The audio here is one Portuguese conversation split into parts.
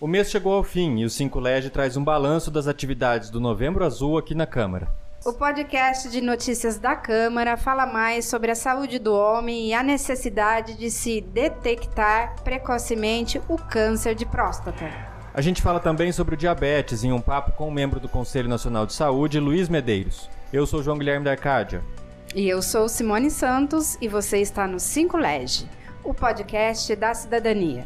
O mês chegou ao fim e o 5 Lege traz um balanço das atividades do Novembro Azul aqui na Câmara. O podcast de notícias da Câmara fala mais sobre a saúde do homem e a necessidade de se detectar precocemente o câncer de próstata. A gente fala também sobre o diabetes em um papo com o membro do Conselho Nacional de Saúde, Luiz Medeiros. Eu sou João Guilherme da Arcádia. E eu sou Simone Santos e você está no 5 Lege, o podcast da cidadania.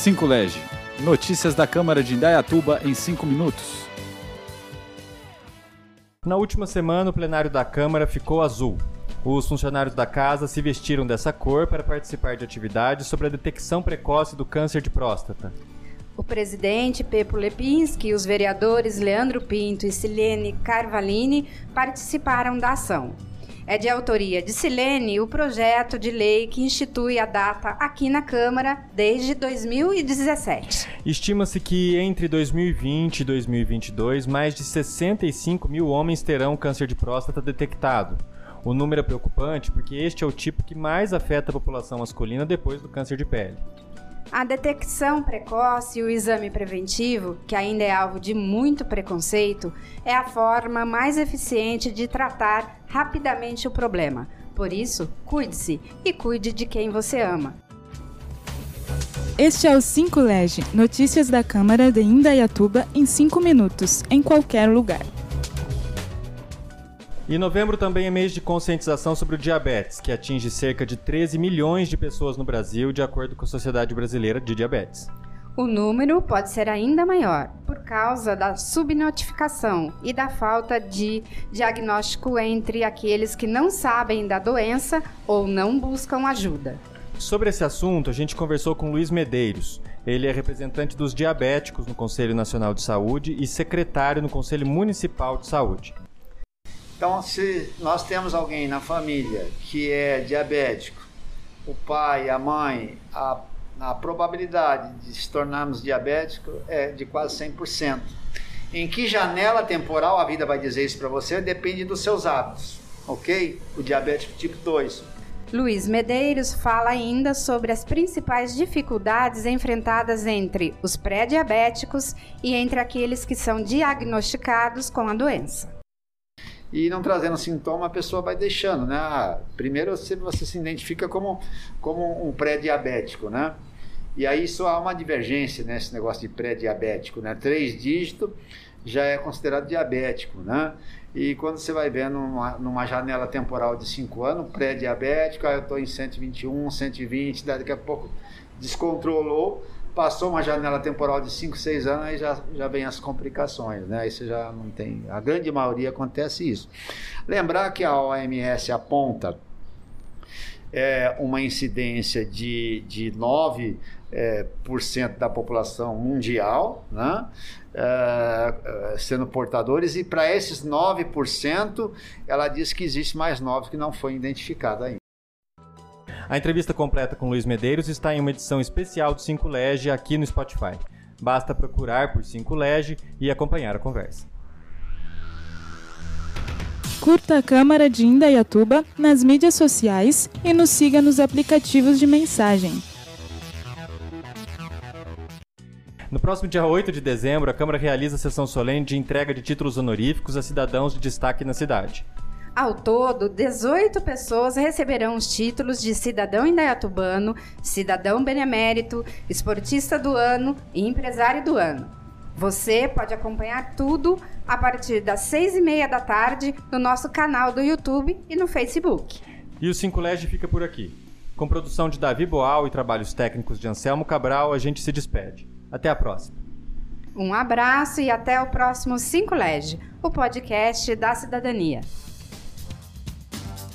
5 Lege. Notícias da Câmara de Indaiatuba em 5 minutos. Na última semana, o plenário da Câmara ficou azul. Os funcionários da casa se vestiram dessa cor para participar de atividades sobre a detecção precoce do câncer de próstata. O presidente Pepo Lepinski e os vereadores Leandro Pinto e Silene Carvalini participaram da ação. É de autoria de Silene o projeto de lei que institui a data aqui na Câmara desde 2017. Estima-se que entre 2020 e 2022, mais de 65 mil homens terão câncer de próstata detectado. O número é preocupante porque este é o tipo que mais afeta a população masculina depois do câncer de pele. A detecção precoce e o exame preventivo, que ainda é alvo de muito preconceito, é a forma mais eficiente de tratar rapidamente o problema. Por isso, cuide-se e cuide de quem você ama. Este é o 5 Lege, notícias da Câmara de Indaiatuba em 5 minutos, em qualquer lugar. E novembro também é mês de conscientização sobre o diabetes, que atinge cerca de 13 milhões de pessoas no Brasil, de acordo com a Sociedade Brasileira de Diabetes. O número pode ser ainda maior por causa da subnotificação e da falta de diagnóstico entre aqueles que não sabem da doença ou não buscam ajuda. Sobre esse assunto, a gente conversou com Luiz Medeiros. Ele é representante dos diabéticos no Conselho Nacional de Saúde e secretário no Conselho Municipal de Saúde. Então, se nós temos alguém na família que é diabético, o pai, a mãe, a, a probabilidade de se tornarmos diabéticos é de quase 100%. Em que janela temporal a vida vai dizer isso para você depende dos seus hábitos, ok? O diabético tipo 2. Luiz Medeiros fala ainda sobre as principais dificuldades enfrentadas entre os pré-diabéticos e entre aqueles que são diagnosticados com a doença e não trazendo sintoma, a pessoa vai deixando, né? Ah, primeiro você, você se identifica como, como um pré-diabético, né? E aí isso há uma divergência nesse né, negócio de pré-diabético, né? Três dígitos já é considerado diabético, né? E quando você vai vendo numa, numa janela temporal de 5 anos, pré-diabético, aí eu estou em 121, 120, daqui a pouco descontrolou, passou uma janela temporal de 5, 6 anos, aí já, já vem as complicações, né? Aí você já não tem. A grande maioria acontece isso. Lembrar que a OMS aponta é, uma incidência de, de 9% é, por cento da população mundial, né? É, é sendo portadores, e para esses 9%, ela diz que existe mais 9 que não foi identificado ainda. A entrevista completa com Luiz Medeiros está em uma edição especial do 5 Lege aqui no Spotify. Basta procurar por 5 Lege e acompanhar a conversa. Curta a Câmara de Indaiatuba nas mídias sociais e nos siga nos aplicativos de mensagem. No próximo dia 8 de dezembro, a Câmara realiza a sessão solene de entrega de títulos honoríficos a cidadãos de destaque na cidade. Ao todo, 18 pessoas receberão os títulos de cidadão indaiatubano, cidadão benemérito, esportista do ano e empresário do ano. Você pode acompanhar tudo a partir das seis e meia da tarde no nosso canal do YouTube e no Facebook. E o 5 Lege fica por aqui. Com produção de Davi Boal e trabalhos técnicos de Anselmo Cabral, a gente se despede. Até a próxima. Um abraço e até o próximo 5 Lege, o podcast da cidadania.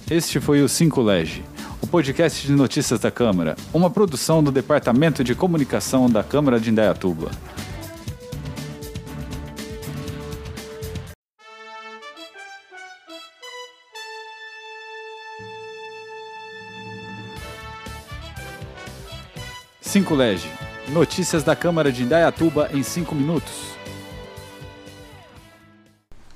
Este foi o 5 Lege, o podcast de notícias da Câmara, uma produção do Departamento de Comunicação da Câmara de Indaiatuba. Cinco Lege. Notícias da Câmara de Indaiatuba em 5 minutos.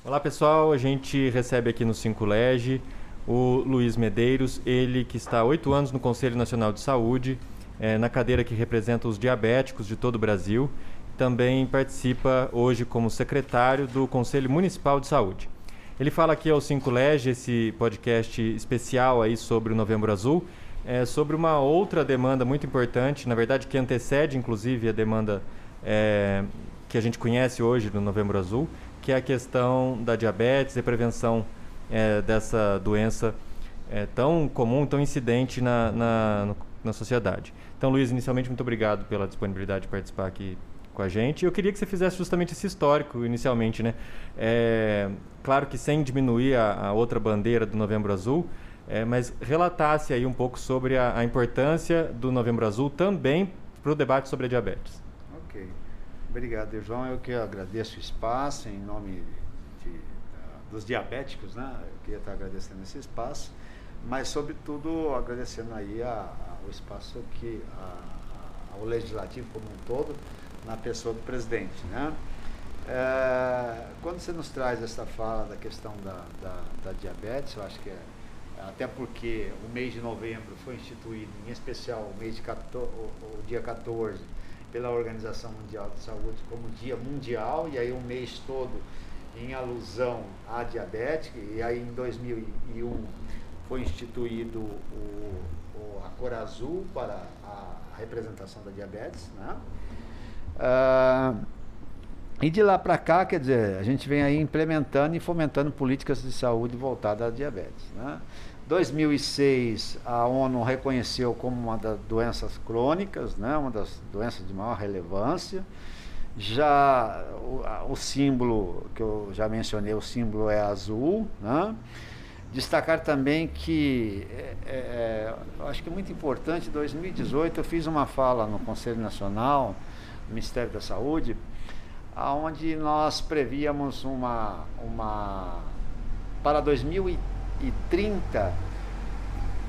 Olá pessoal, a gente recebe aqui no 5 Lege o Luiz Medeiros, ele que está há oito anos no Conselho Nacional de Saúde, é, na cadeira que representa os diabéticos de todo o Brasil. Também participa hoje como secretário do Conselho Municipal de Saúde. Ele fala aqui ao Cinco Lege, esse podcast especial aí sobre o Novembro Azul, é, sobre uma outra demanda muito importante, na verdade que antecede inclusive a demanda é, que a gente conhece hoje no Novembro Azul, que é a questão da diabetes e prevenção é, dessa doença é, tão comum, tão incidente na, na, na sociedade. Então, Luiz, inicialmente, muito obrigado pela disponibilidade de participar aqui com a gente. Eu queria que você fizesse justamente esse histórico inicialmente, né? É, claro que sem diminuir a, a, outra bandeira do Novembro Azul, é, mas relatasse aí um pouco sobre a, a importância do Novembro Azul também para o debate sobre a diabetes. Ok. Obrigado, João. Eu que agradeço o espaço em nome de, dos diabéticos, né? Eu queria estar agradecendo esse espaço, mas sobretudo agradecendo aí a, a, o espaço que ao legislativo como um todo, na pessoa do presidente, né? É, quando você nos traz essa fala da questão da, da, da diabetes, eu acho que é até porque o mês de novembro foi instituído, em especial o mês de 14, o, o dia 14, pela Organização Mundial de Saúde como Dia Mundial, e aí um mês todo em alusão à diabetes, e aí em 2001 foi instituído o, o, a cor azul para a, representação da diabetes, né? Ah, e de lá para cá, quer dizer, a gente vem aí implementando e fomentando políticas de saúde voltadas à diabetes. Né? 2006, a ONU reconheceu como uma das doenças crônicas, né, uma das doenças de maior relevância. Já o, o símbolo, que eu já mencionei, o símbolo é azul. Né? Destacar também que, é, é, é acho que é muito importante, em 2018 eu fiz uma fala no Conselho Nacional, no Ministério da Saúde, onde nós prevíamos uma, uma para 2030,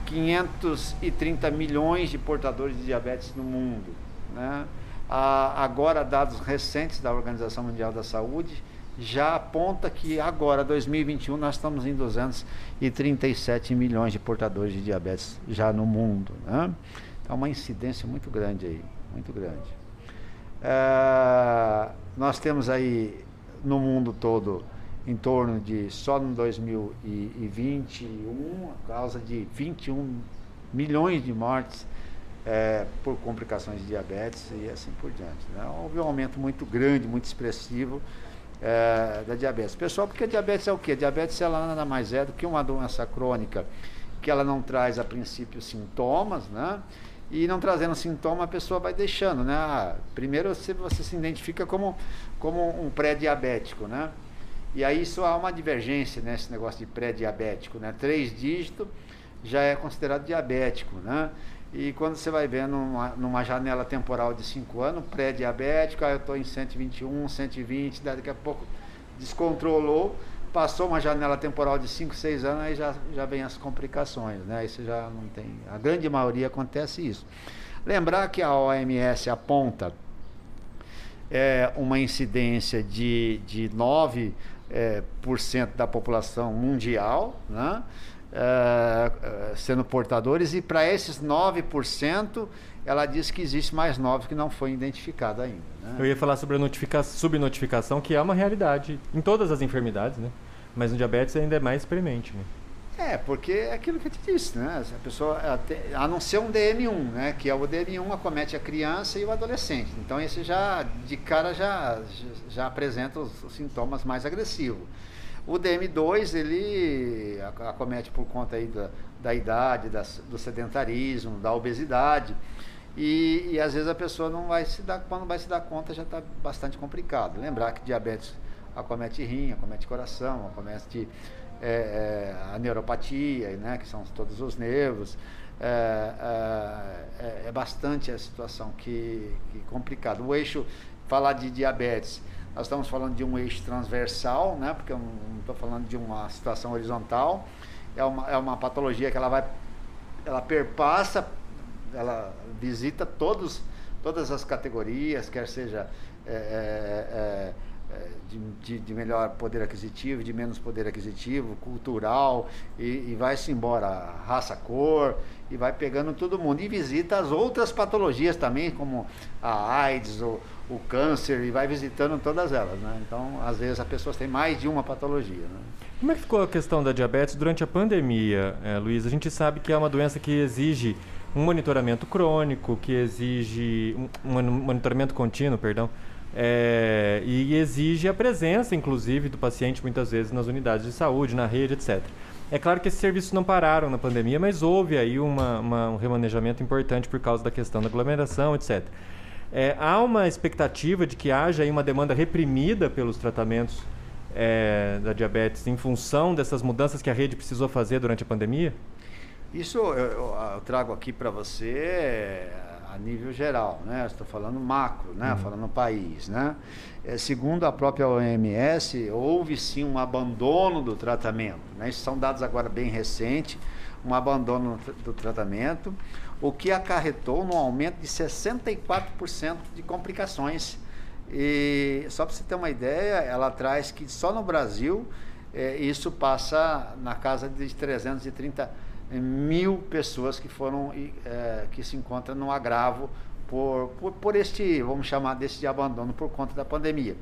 530, 530 milhões de portadores de diabetes no mundo. Né? Agora, dados recentes da Organização Mundial da Saúde já aponta que agora, 2021, nós estamos em 237 milhões de portadores de diabetes já no mundo. Né? Então, uma incidência muito grande aí, muito grande. É, nós temos aí no mundo todo em torno de, só no 2021, a causa de 21 milhões de mortes é, por complicações de diabetes e assim por diante. Né? Houve um aumento muito grande, muito expressivo é, da diabetes. Pessoal, porque a diabetes é o quê? A diabetes ela nada mais é do que uma doença crônica que ela não traz a princípio sintomas, né? E não trazendo sintoma, a pessoa vai deixando, né? Ah, primeiro você, você se identifica como, como um pré-diabético, né? E aí isso há uma divergência nesse né, negócio de pré-diabético, né? Três dígitos já é considerado diabético, né? E quando você vai ver numa, numa janela temporal de 5 anos, pré-diabético, aí eu estou em 121, 120, daqui a pouco descontrolou, passou uma janela temporal de 5, 6 anos, aí já, já vem as complicações, né? Isso já não tem. A grande maioria acontece isso. Lembrar que a OMS aponta é, uma incidência de, de 9 é, por cento da população mundial, né? É, é sendo portadores, e para esses 9%, ela diz que existe mais 9 que não foi identificado ainda. Né? Eu ia falar sobre a notifica subnotificação, que é uma realidade em todas as enfermidades, né? mas no diabetes ainda é mais experimente. Né? É, porque é aquilo que eu te disse, né? A pessoa, a não ser um DM1, né? Que é o DM1 acomete a criança e o adolescente. Então esse já, de cara, já, já apresenta os, os sintomas mais agressivos. O DM2, ele acomete por conta aí da, da idade, da, do sedentarismo, da obesidade. E, e, às vezes a pessoa não vai se dar, quando vai se dar conta já está bastante complicado. Lembrar que diabetes acomete rim, acomete coração, acomete é, é, a neuropatia, né, que são todos os nervos. É, é, é, é bastante a situação que, que complicada. O eixo, falar de diabetes, nós estamos falando de um eixo transversal, né, porque eu não estou falando de uma situação horizontal. É uma, é uma patologia que ela vai, ela perpassa, ela visita todos, todas as categorias, quer seja é, é, é de, de, de, melhor poder aquisitivo, de menos poder aquisitivo, cultural, e, e vai-se embora raça, cor, e vai pegando todo mundo. E visita as outras patologias também, como a AIDS, o, o câncer, e vai visitando todas elas. Né? Então, às vezes, as pessoas têm mais de uma patologia. Né? Como é que ficou a questão da diabetes durante a pandemia, é, Luiz? A gente sabe que é uma doença que exige um monitoramento crônico, que exige um, um monitoramento contínuo, perdão, é, e exige a presença, inclusive, do paciente muitas vezes nas unidades de saúde, na rede, etc. É claro que esses serviços não pararam na pandemia, mas houve aí uma, uma, um remanejamento importante por causa da questão da aglomeração, etc. É, há uma expectativa de que haja aí uma demanda reprimida pelos tratamentos é, da diabetes em função dessas mudanças que a rede precisou fazer durante a pandemia? Isso eu, eu, eu trago aqui para você a nível geral, né? Estou falando macro, né? Uhum. Falando país, né? É, segundo a própria OMS, houve sim um abandono do tratamento, né? Isso são dados agora bem recentes, um abandono do tratamento, o que acarretou no aumento de 64% de complicações. E só para você ter uma ideia, ela traz que só no Brasil é, isso passa na casa de 330 mil pessoas que foram é, que se encontram no agravo por, por, por, este, vamos chamar desse de abandono por conta da pandemia.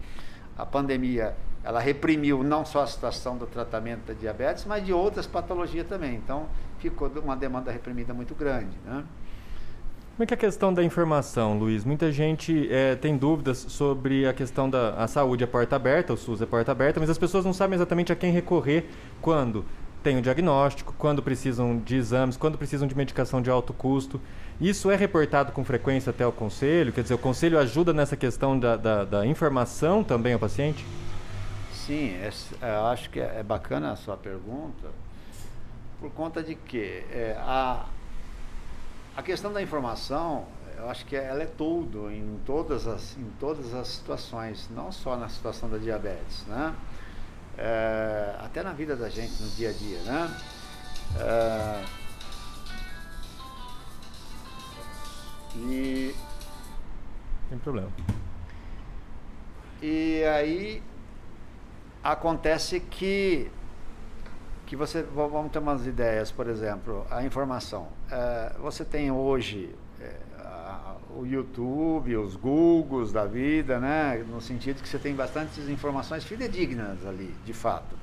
A pandemia ela reprimiu não só a situação do tratamento da diabetes, mas de outras patologias também. Então ficou uma demanda reprimida muito grande. Né? Como é que é a questão da informação, Luiz? Muita gente é, tem dúvidas sobre a questão da a saúde é porta aberta, o SUS é porta aberta, mas as pessoas não sabem exatamente a quem recorrer quando tem o diagnóstico, quando precisam de exames, quando precisam de medicação de alto custo. Isso é reportado com frequência até o conselho? Quer dizer, o conselho ajuda nessa questão da, da, da informação também ao paciente? Sim, é, é, acho que é, é, bacana a sua pergunta, por conta de que é, a, a questão da informação, eu acho que ela é tudo em todas as, em todas as situações, não só na situação da diabetes, né? É, até na vida da gente no dia a dia, né? É, e tem problema. E aí acontece que que você vamos ter umas ideias, por exemplo, a informação. É, você tem hoje o YouTube, os Googles da vida, né? No sentido que você tem bastantes informações fidedignas ali, de fato.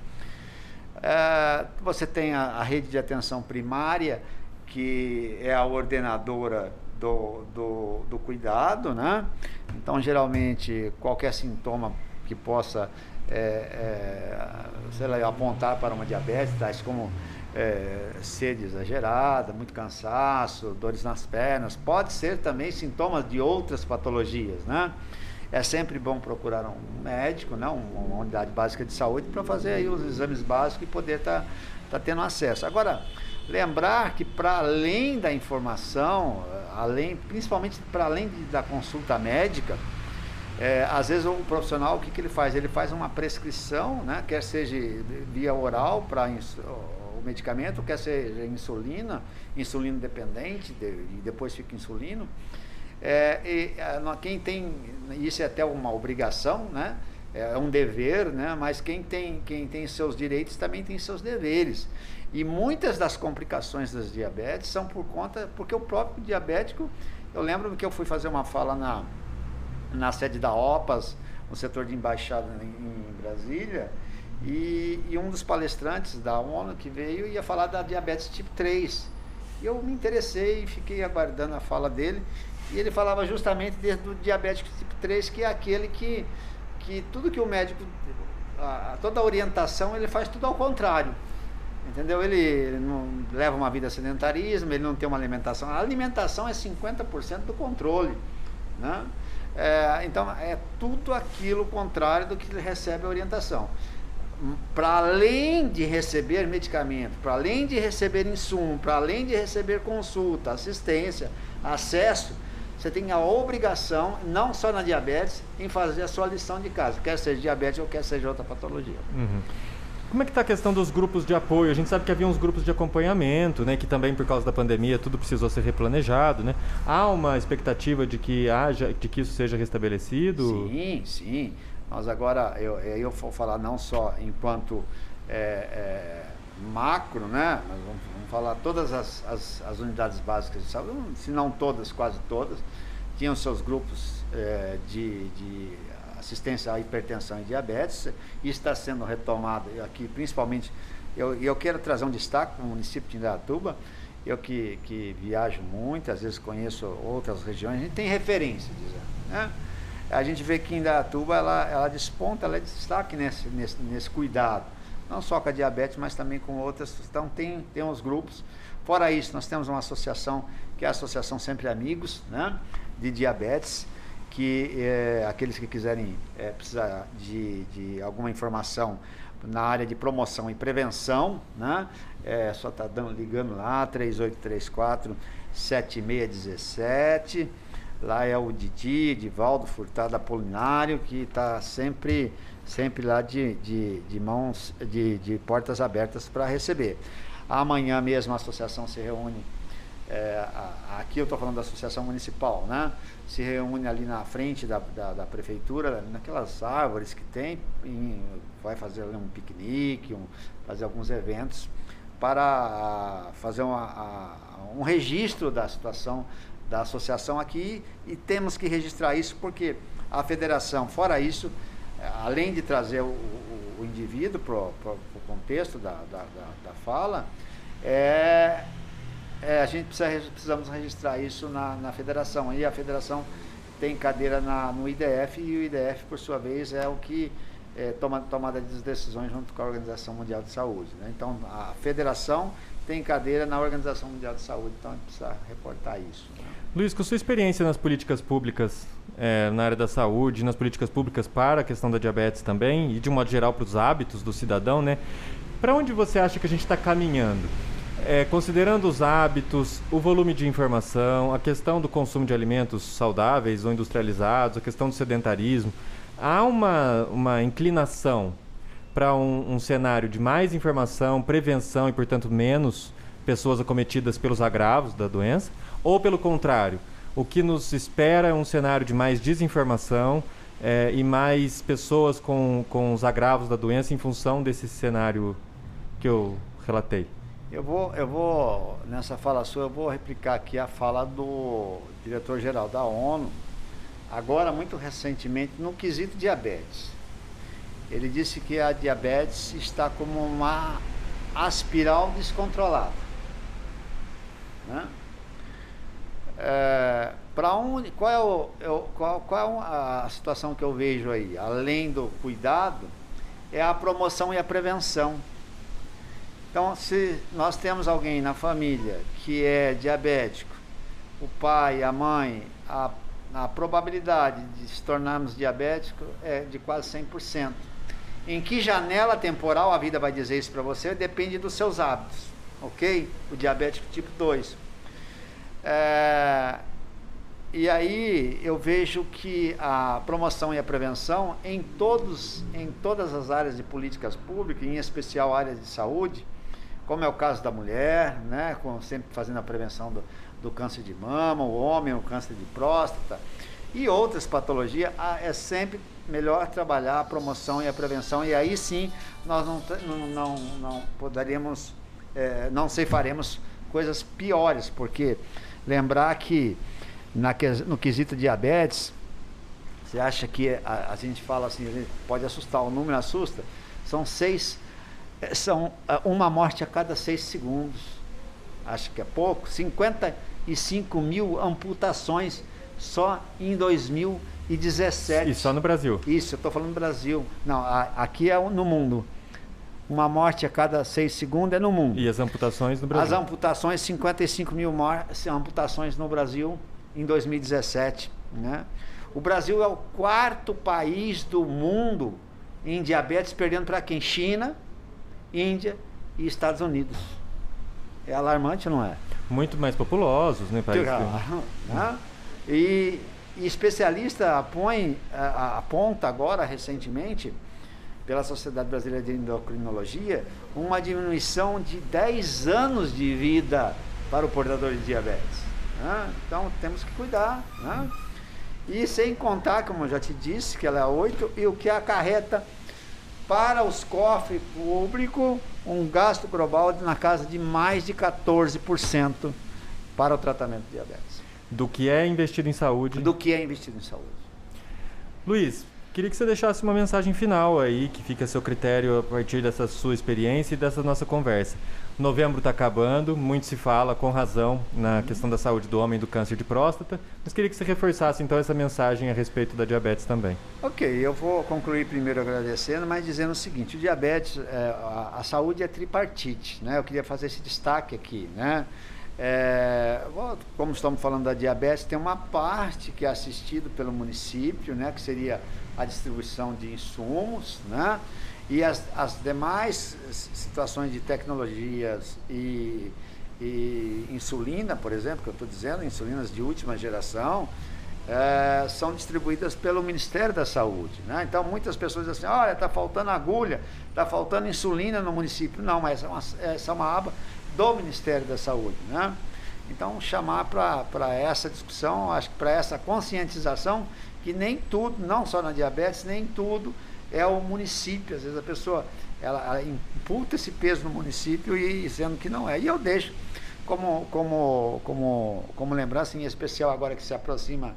É, você tem a, a, rede de atenção primária, que é a ordenadora do, do, do cuidado, né? Então, geralmente, qualquer sintoma que possa é, é, sei lá, apontar para uma diabetes, tais como é, sede exagerada, muito cansaço, dores nas pernas, pode ser também sintomas de outras patologias, né? É sempre bom procurar um médico, né? uma unidade básica de saúde para fazer aí os exames básicos e poder estar tá, tá tendo acesso. Agora, lembrar que para além da informação, além, principalmente para além de, da consulta médica, é, às vezes o profissional o que, que ele faz? Ele faz uma prescrição, né? quer seja via oral para medicamento, quer seja insulina, insulino dependente, de, e depois fica insulino. É, e, quem tem, isso é até uma obrigação, né? é um dever, né? mas quem tem, quem tem seus direitos também tem seus deveres. E muitas das complicações das diabetes são por conta, porque o próprio diabético, eu lembro que eu fui fazer uma fala na, na sede da OPAS, no setor de embaixada em, em Brasília, e, e, um dos palestrantes da ONU que veio ia falar da diabetes tipo 3. E eu me interessei e fiquei aguardando a fala dele. E ele falava justamente do diabético tipo 3, que é aquele que, que tudo que o médico, a, toda a orientação, ele faz tudo ao contrário. Entendeu? Ele, ele não leva uma vida sedentarismo, ele não tem uma alimentação. A alimentação é 50% do controle. Né? É, então, é tudo aquilo contrário do que ele recebe a orientação para além de receber medicamento, para além de receber insumo, para além de receber consulta, assistência, acesso, você tem a obrigação, não só na diabetes, em fazer a sua lição de casa, quer seja diabetes ou quer seja outra patologia. Uhum. Como é que está a questão dos grupos de apoio? A gente sabe que havia uns grupos de acompanhamento, né, que também por causa da pandemia tudo precisou ser replanejado, né? Há uma expectativa de que haja, de que isso seja restabelecido? Sim, sim. Nós agora, eu, eu vou falar não só enquanto é, é, macro, né? Mas vamos, vamos falar todas as, as, as, unidades básicas de saúde, se não todas, quase todas, tinham seus grupos é, de, de assistência à hipertensão e diabetes, e está sendo retomado aqui, principalmente, eu, eu quero trazer um destaque para o município de Indaiatuba, eu que, que viajo muito, às vezes conheço outras regiões, a gente tem referência, dizendo, né? A gente vê que Indaiatuba, ela, ela desponta, ela é destaque nesse, nesse, nesse cuidado, não só com a diabetes, mas também com outras, então tem, tem uns grupos, fora isso, nós temos uma associação, que é a Associação Sempre Amigos, né? De diabetes, que é, aqueles que quiserem é, precisar de, de alguma informação na área de promoção e prevenção, né? É só tá dando, ligando lá, 3834 7617. Lá é o Didi, Divaldo Furtado Apolinário, que está sempre, sempre lá de, de, de mãos, de, de portas abertas para receber. Amanhã mesmo a associação se reúne é, aqui eu estou falando da associação municipal, né? Se reúne ali na frente da, da, da prefeitura, naquelas árvores que tem, em, vai fazer um piquenique, um, fazer alguns eventos para fazer uma, a, um registro da situação da associação aqui e temos que registrar isso porque a federação, fora isso, além de trazer o, o, o indivíduo para o contexto da, da, da, da fala, é, é, a gente precisa, precisamos registrar isso na, na federação. E a federação tem cadeira na, no IDF e o IDF, por sua vez, é o que é, toma tomada de decisões junto com a Organização Mundial de Saúde. Né? Então, a federação tem cadeira na Organização Mundial de Saúde, então a gente precisa reportar isso. Né? Luiz, com sua experiência nas políticas públicas é, na área da saúde, nas políticas públicas para a questão da diabetes também, e de um modo geral para os hábitos do cidadão, né? Para onde você acha que a gente está caminhando? É, considerando os hábitos, o volume de informação, a questão do consumo de alimentos saudáveis ou industrializados, a questão do sedentarismo, há uma, uma inclinação para um, um cenário de mais informação, prevenção e, portanto, menos pessoas acometidas pelos agravos da doença? Ou, pelo contrário, o que nos espera é um cenário de mais desinformação é, e mais pessoas com, com os agravos da doença em função desse cenário que eu relatei? Eu vou, eu vou, nessa fala sua, eu vou replicar aqui a fala do diretor-geral da ONU, agora muito recentemente, no quesito diabetes. Ele disse que a diabetes está como uma aspiral descontrolada. Né? É, para onde, qual é, o, eu, qual, qual é a situação que eu vejo aí? Além do cuidado, é a promoção e a prevenção. Então, se nós temos alguém na família que é diabético, o pai, a mãe, a, a probabilidade de se tornarmos diabéticos é de quase 100%. Em que janela temporal a vida vai dizer isso para você? Depende dos seus hábitos, ok? O diabético tipo 2. É, e aí eu vejo que a promoção e a prevenção em, todos, em todas as áreas de políticas públicas, em especial áreas de saúde, como é o caso da mulher, né, com, sempre fazendo a prevenção do, do câncer de mama, o homem, o câncer de próstata e outras patologias, é sempre melhor trabalhar a promoção e a prevenção e aí sim nós não, não, não, não poderíamos, é, não faremos coisas piores, porque lembrar que na, no quesito diabetes, você acha que a, a gente fala assim, pode assustar, o número assusta, são seis é, são é, uma morte a cada seis segundos. Acho que é pouco. 55 mil amputações só em 2017. E só no Brasil? Isso, eu estou falando no Brasil. Não, a, aqui é no mundo. Uma morte a cada seis segundos é no mundo. E as amputações no Brasil? As amputações, 55 mil amputações no Brasil em 2017. Né? O Brasil é o quarto país do mundo em diabetes, perdendo para quem? China, Índia e Estados Unidos. É alarmante, não é? Muito mais populosos, né? País né? E, e especialista apõe, aponta agora, recentemente, pela Sociedade Brasileira de Endocrinologia, uma diminuição de 10 anos de vida para o portador de diabetes. Né? Então temos que cuidar. Né? E sem contar, como eu já te disse, que ela é 8, e o que acarreta para os cofres públicos um gasto global na casa de mais de 14% para o tratamento de diabetes. Do que é investido em saúde. Do que é investido em saúde. Luiz, queria que você deixasse uma mensagem final aí, que fica a seu critério a partir dessa sua experiência e dessa nossa conversa. Novembro está acabando, muito se fala, com razão, na questão da saúde do homem e do câncer de próstata, mas queria que você reforçasse então essa mensagem a respeito da diabetes também. Ok, eu vou concluir primeiro agradecendo, mas dizendo o seguinte: o diabetes, é, a, a, saúde é tripartite, né? Eu queria fazer esse destaque aqui, né? É, como estamos falando da diabetes, tem uma parte que é assistido pelo município, né? Que seria a distribuição de insumos, né? E as, as demais situações de tecnologias e, e insulina, por exemplo, que eu estou dizendo, insulinas de última geração, é, são distribuídas pelo Ministério da Saúde. Né? Então, muitas pessoas dizem assim, olha, está faltando agulha, está faltando insulina no município. Não, mas essa é uma, essa é uma aba do Ministério da Saúde. Né? Então, chamar para essa discussão, acho que para essa conscientização, que nem tudo, não só na diabetes, nem tudo é o município. Às vezes a pessoa ela, ela imputa esse peso no município e sendo que não é. E eu deixo como, como, como, como lembrança, em especial agora que se aproxima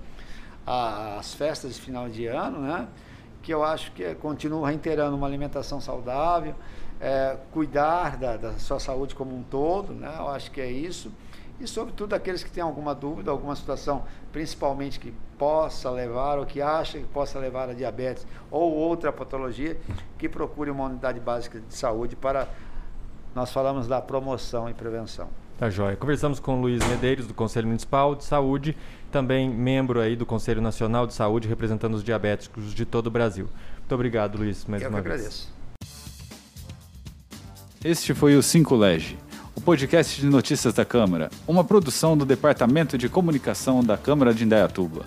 as festas de final de ano, né? que eu acho que continuo reiterando uma alimentação saudável, é, cuidar da, da, sua saúde como um todo, né? eu acho que é isso. E, sobretudo, aqueles que têm alguma dúvida, alguma situação, principalmente que possa levar ou que acha que possa levar a diabetes ou outra patologia, que procure uma unidade básica de saúde para. Nós falamos da promoção e prevenção. Tá joia. Conversamos com o Luiz Medeiros, do Conselho Municipal de Saúde, também membro aí do Conselho Nacional de Saúde, representando os diabéticos de todo o Brasil. Muito obrigado, Luiz, mais Eu uma que vez. agradeço. Este foi o 5 Lege, o podcast de notícias da Câmara, uma produção do Departamento de Comunicação da Câmara de Indaiatuba.